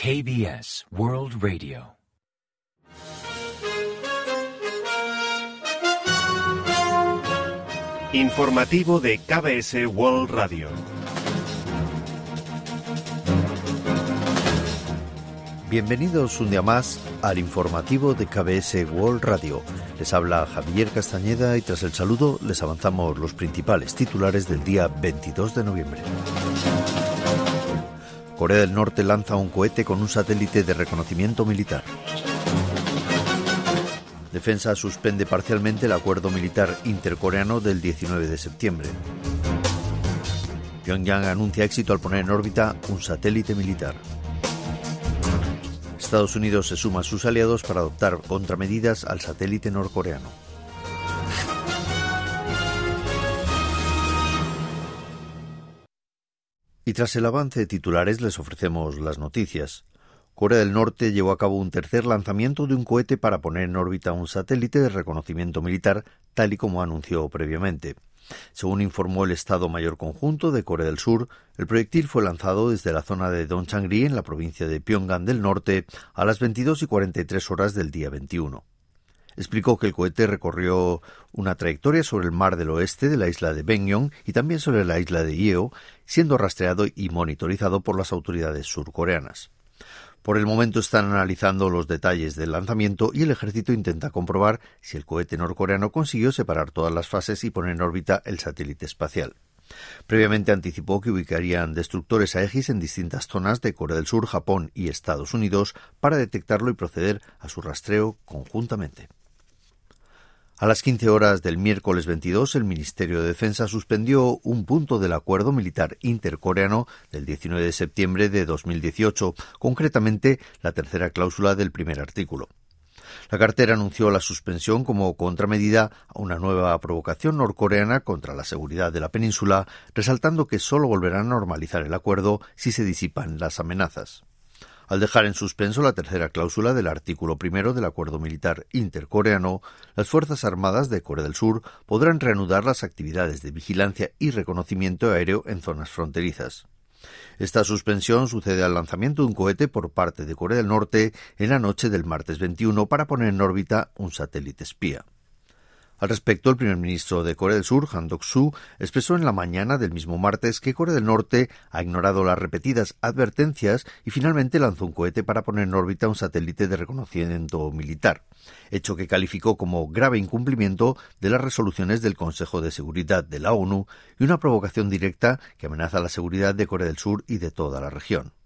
KBS World Radio. Informativo de KBS World Radio. Bienvenidos un día más al informativo de KBS World Radio. Les habla Javier Castañeda y tras el saludo les avanzamos los principales titulares del día 22 de noviembre. Corea del Norte lanza un cohete con un satélite de reconocimiento militar. Defensa suspende parcialmente el acuerdo militar intercoreano del 19 de septiembre. Pyongyang anuncia éxito al poner en órbita un satélite militar. Estados Unidos se suma a sus aliados para adoptar contramedidas al satélite norcoreano. Y tras el avance de titulares les ofrecemos las noticias. Corea del Norte llevó a cabo un tercer lanzamiento de un cohete para poner en órbita un satélite de reconocimiento militar, tal y como anunció previamente. Según informó el Estado Mayor Conjunto de Corea del Sur, el proyectil fue lanzado desde la zona de Dongchangri en la provincia de Pyongan del Norte a las 22 y 43 horas del día 21. Explicó que el cohete recorrió una trayectoria sobre el mar del oeste de la isla de Bengyong y también sobre la isla de Yeo, siendo rastreado y monitorizado por las autoridades surcoreanas. Por el momento están analizando los detalles del lanzamiento y el ejército intenta comprobar si el cohete norcoreano consiguió separar todas las fases y poner en órbita el satélite espacial. Previamente anticipó que ubicarían destructores Aegis en distintas zonas de Corea del Sur, Japón y Estados Unidos para detectarlo y proceder a su rastreo conjuntamente. A las 15 horas del miércoles 22, el Ministerio de Defensa suspendió un punto del acuerdo militar intercoreano del 19 de septiembre de 2018, concretamente la tercera cláusula del primer artículo. La cartera anunció la suspensión como contramedida a una nueva provocación norcoreana contra la seguridad de la península, resaltando que solo volverán a normalizar el acuerdo si se disipan las amenazas al dejar en suspenso la tercera cláusula del artículo primero del acuerdo militar intercoreano, las Fuerzas Armadas de Corea del Sur podrán reanudar las actividades de vigilancia y reconocimiento aéreo en zonas fronterizas. Esta suspensión sucede al lanzamiento de un cohete por parte de Corea del Norte en la noche del martes 21 para poner en órbita un satélite espía. Al respecto, el primer ministro de Corea del Sur, Han Dok-soo, expresó en la mañana del mismo martes que Corea del Norte ha ignorado las repetidas advertencias y finalmente lanzó un cohete para poner en órbita un satélite de reconocimiento militar, hecho que calificó como grave incumplimiento de las resoluciones del Consejo de Seguridad de la ONU y una provocación directa que amenaza la seguridad de Corea del Sur y de toda la región.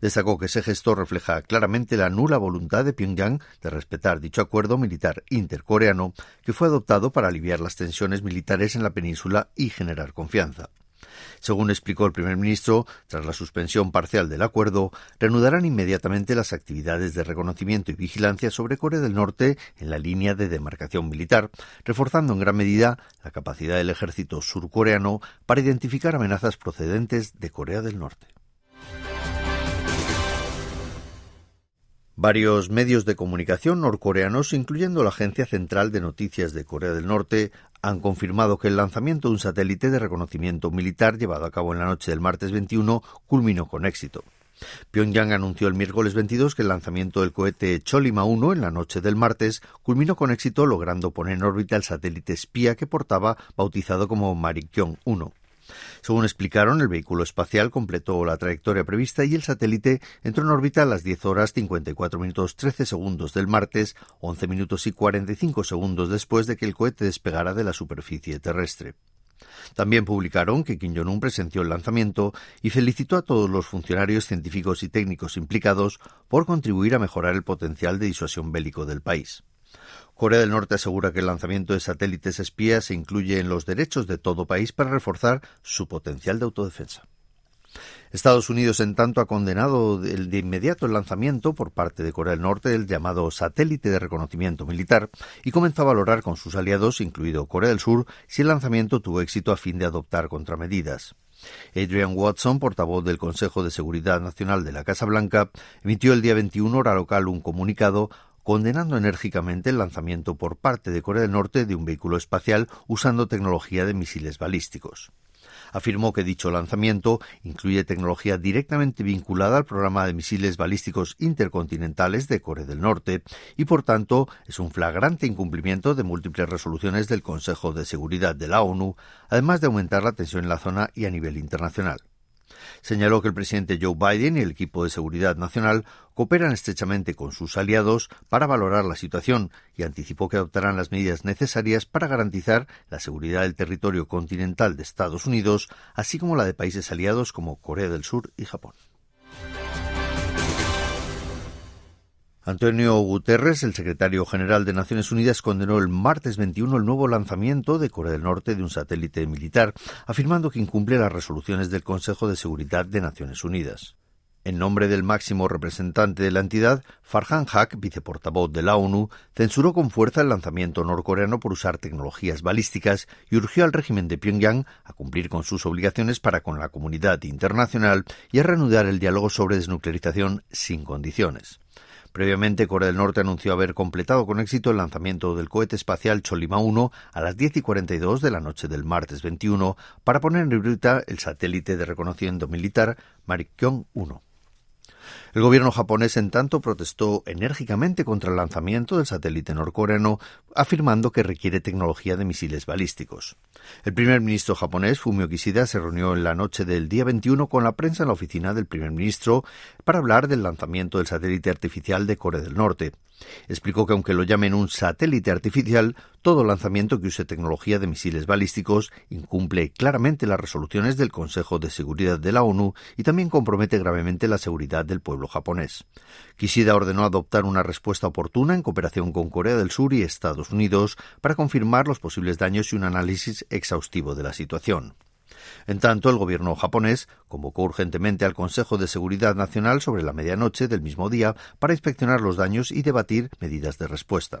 Destacó que ese gesto refleja claramente la nula voluntad de Pyongyang de respetar dicho acuerdo militar intercoreano que fue adoptado para aliviar las tensiones militares en la península y generar confianza. Según explicó el primer ministro, tras la suspensión parcial del acuerdo, reanudarán inmediatamente las actividades de reconocimiento y vigilancia sobre Corea del Norte en la línea de demarcación militar, reforzando en gran medida la capacidad del ejército surcoreano para identificar amenazas procedentes de Corea del Norte. Varios medios de comunicación norcoreanos, incluyendo la Agencia Central de Noticias de Corea del Norte, han confirmado que el lanzamiento de un satélite de reconocimiento militar llevado a cabo en la noche del martes 21 culminó con éxito. Pyongyang anunció el miércoles 22 que el lanzamiento del cohete Cholima 1 en la noche del martes culminó con éxito logrando poner en órbita el satélite espía que portaba bautizado como Marikyong 1. Según explicaron, el vehículo espacial completó la trayectoria prevista y el satélite entró en órbita a las 10 horas 54 minutos 13 segundos del martes, 11 minutos y 45 segundos después de que el cohete despegara de la superficie terrestre. También publicaron que Kim Jong-un presenció el lanzamiento y felicitó a todos los funcionarios científicos y técnicos implicados por contribuir a mejorar el potencial de disuasión bélico del país. Corea del Norte asegura que el lanzamiento de satélites espías se incluye en los derechos de todo país para reforzar su potencial de autodefensa. Estados Unidos, en tanto, ha condenado de inmediato el lanzamiento por parte de Corea del Norte del llamado satélite de reconocimiento militar y comenzó a valorar con sus aliados, incluido Corea del Sur, si el lanzamiento tuvo éxito a fin de adoptar contramedidas. Adrian Watson, portavoz del Consejo de Seguridad Nacional de la Casa Blanca, emitió el día 21 hora local un comunicado condenando enérgicamente el lanzamiento por parte de Corea del Norte de un vehículo espacial usando tecnología de misiles balísticos. Afirmó que dicho lanzamiento incluye tecnología directamente vinculada al programa de misiles balísticos intercontinentales de Corea del Norte y, por tanto, es un flagrante incumplimiento de múltiples resoluciones del Consejo de Seguridad de la ONU, además de aumentar la tensión en la zona y a nivel internacional. Señaló que el presidente Joe Biden y el equipo de seguridad nacional cooperan estrechamente con sus aliados para valorar la situación y anticipó que adoptarán las medidas necesarias para garantizar la seguridad del territorio continental de Estados Unidos, así como la de países aliados como Corea del Sur y Japón. Antonio Guterres, el secretario general de Naciones Unidas, condenó el martes 21 el nuevo lanzamiento de Corea del Norte de un satélite militar, afirmando que incumple las resoluciones del Consejo de Seguridad de Naciones Unidas. En nombre del máximo representante de la entidad, Farhan Haq, viceportavoz de la ONU, censuró con fuerza el lanzamiento norcoreano por usar tecnologías balísticas y urgió al régimen de Pyongyang a cumplir con sus obligaciones para con la comunidad internacional y a reanudar el diálogo sobre desnuclearización sin condiciones. Previamente, Corea del Norte anunció haber completado con éxito el lanzamiento del cohete espacial Cholima 1 a las 10 y 42 de la noche del martes 21 para poner en órbita el satélite de reconocimiento militar Marikyon 1. El gobierno japonés, en tanto, protestó enérgicamente contra el lanzamiento del satélite norcoreano, afirmando que requiere tecnología de misiles balísticos. El primer ministro japonés, Fumio Kishida, se reunió en la noche del día 21 con la prensa en la oficina del primer ministro para hablar del lanzamiento del satélite artificial de Corea del Norte. Explicó que aunque lo llamen un satélite artificial, todo lanzamiento que use tecnología de misiles balísticos incumple claramente las resoluciones del Consejo de Seguridad de la ONU y también compromete gravemente la seguridad del pueblo japonés. Kishida ordenó adoptar una respuesta oportuna en cooperación con Corea del Sur y Estados Unidos para confirmar los posibles daños y un análisis exhaustivo de la situación. En tanto, el gobierno japonés convocó urgentemente al Consejo de Seguridad Nacional sobre la medianoche del mismo día para inspeccionar los daños y debatir medidas de respuesta.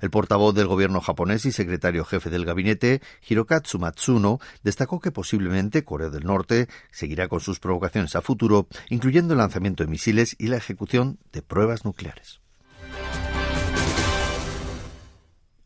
El portavoz del gobierno japonés y secretario jefe del gabinete, Hirokatsu Matsuno, destacó que posiblemente Corea del Norte seguirá con sus provocaciones a futuro, incluyendo el lanzamiento de misiles y la ejecución de pruebas nucleares.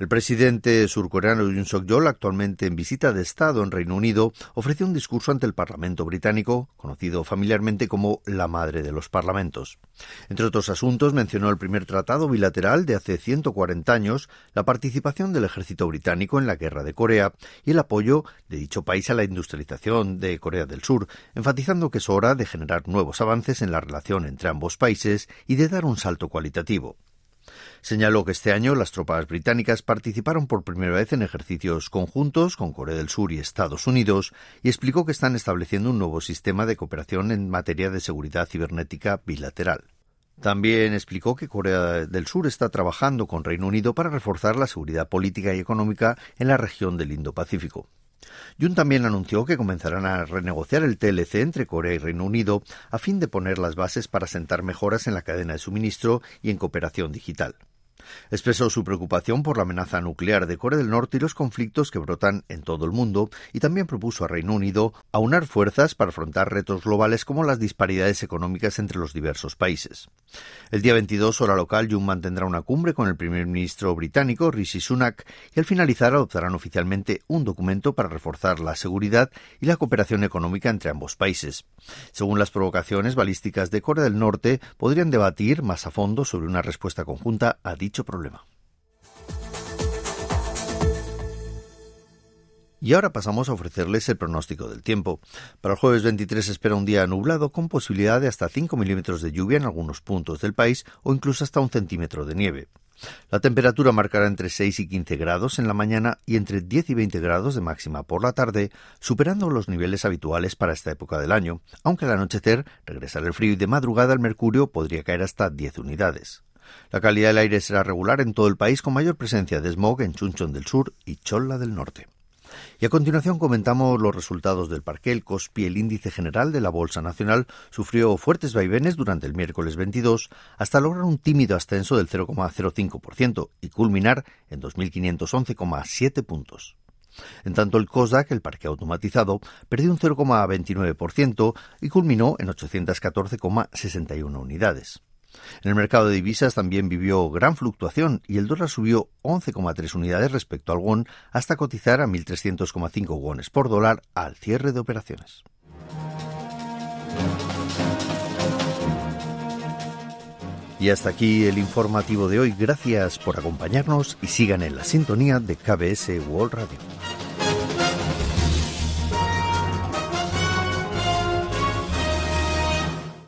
El presidente surcoreano Yoon Suk-yeol, actualmente en visita de Estado en Reino Unido, ofreció un discurso ante el Parlamento británico, conocido familiarmente como la madre de los parlamentos. Entre otros asuntos, mencionó el primer tratado bilateral de hace 140 años, la participación del ejército británico en la guerra de Corea y el apoyo de dicho país a la industrialización de Corea del Sur, enfatizando que es hora de generar nuevos avances en la relación entre ambos países y de dar un salto cualitativo. Señaló que este año las tropas británicas participaron por primera vez en ejercicios conjuntos con Corea del Sur y Estados Unidos y explicó que están estableciendo un nuevo sistema de cooperación en materia de seguridad cibernética bilateral. También explicó que Corea del Sur está trabajando con Reino Unido para reforzar la seguridad política y económica en la región del Indo-Pacífico. Jun también anunció que comenzarán a renegociar el TLC entre Corea y Reino Unido a fin de poner las bases para sentar mejoras en la cadena de suministro y en cooperación digital. Expresó su preocupación por la amenaza nuclear de Corea del Norte y los conflictos que brotan en todo el mundo y también propuso a Reino Unido aunar fuerzas para afrontar retos globales como las disparidades económicas entre los diversos países. El día 22, hora local, Jun mantendrá una cumbre con el primer ministro británico Rishi Sunak y al finalizar adoptarán oficialmente un documento para reforzar la seguridad y la cooperación económica entre ambos países. Según las provocaciones balísticas de Corea del Norte, podrían debatir más a fondo sobre una respuesta conjunta a problema. Y ahora pasamos a ofrecerles el pronóstico del tiempo. Para el jueves 23 se espera un día nublado con posibilidad de hasta 5 milímetros de lluvia en algunos puntos del país o incluso hasta un centímetro de nieve. La temperatura marcará entre 6 y 15 grados en la mañana y entre 10 y 20 grados de máxima por la tarde, superando los niveles habituales para esta época del año, aunque al anochecer regresará el frío y de madrugada el mercurio podría caer hasta 10 unidades. La calidad del aire será regular en todo el país con mayor presencia de smog en Chunchon del Sur y Cholla del Norte. Y a continuación comentamos los resultados del parque. El COSPI, el índice general de la Bolsa Nacional, sufrió fuertes vaivenes durante el miércoles 22 hasta lograr un tímido ascenso del 0,05% y culminar en 2.511,7 puntos. En tanto, el COSDAC, el parque automatizado, perdió un 0,29% y culminó en 814,61 unidades. En el mercado de divisas también vivió gran fluctuación y el dólar subió 11,3 unidades respecto al won hasta cotizar a 1.300,5 wones por dólar al cierre de operaciones. Y hasta aquí el informativo de hoy. Gracias por acompañarnos y sigan en la sintonía de KBS World Radio.